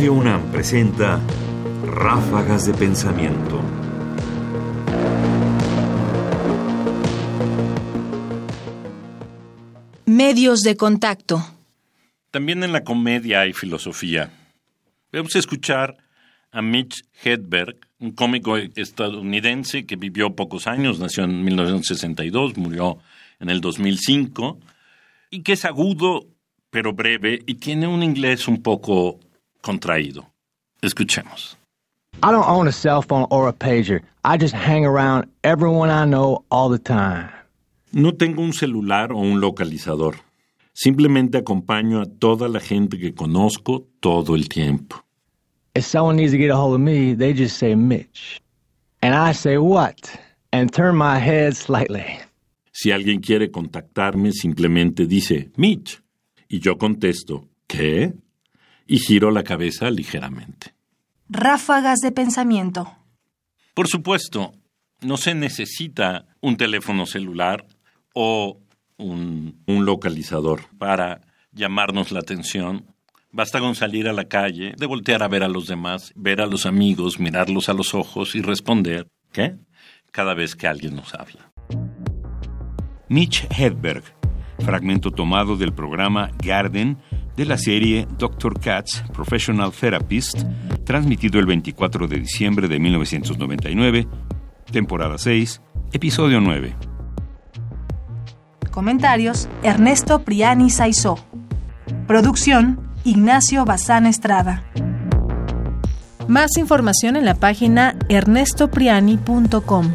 Radio UNAM presenta Ráfagas de Pensamiento. Medios de contacto. También en la comedia hay filosofía. Vamos a escuchar a Mitch Hedberg, un cómico estadounidense que vivió pocos años, nació en 1962, murió en el 2005, y que es agudo pero breve y tiene un inglés un poco contraído. Escuchemos. I don't own a cell phone or a pager. I just hang around everyone I know all the time. No tengo un celular o un localizador. Simplemente acompaño a toda la gente que conozco todo el tiempo. If someone needs to get a hold of me, they just say Mitch. And I say what? And turn my head slightly. Si alguien quiere contactarme, simplemente dice Mitch. Y yo contesto, ¿qué? Y giro la cabeza ligeramente. Ráfagas de pensamiento. Por supuesto, no se necesita un teléfono celular o un, un localizador para llamarnos la atención. Basta con salir a la calle, de voltear a ver a los demás, ver a los amigos, mirarlos a los ojos y responder, ¿qué? Cada vez que alguien nos habla. Mitch Hedberg, fragmento tomado del programa Garden de la serie Dr. Katz Professional Therapist, transmitido el 24 de diciembre de 1999, temporada 6, episodio 9. Comentarios: Ernesto Priani Saizó. Producción: Ignacio Bazán Estrada. Más información en la página ernestopriani.com.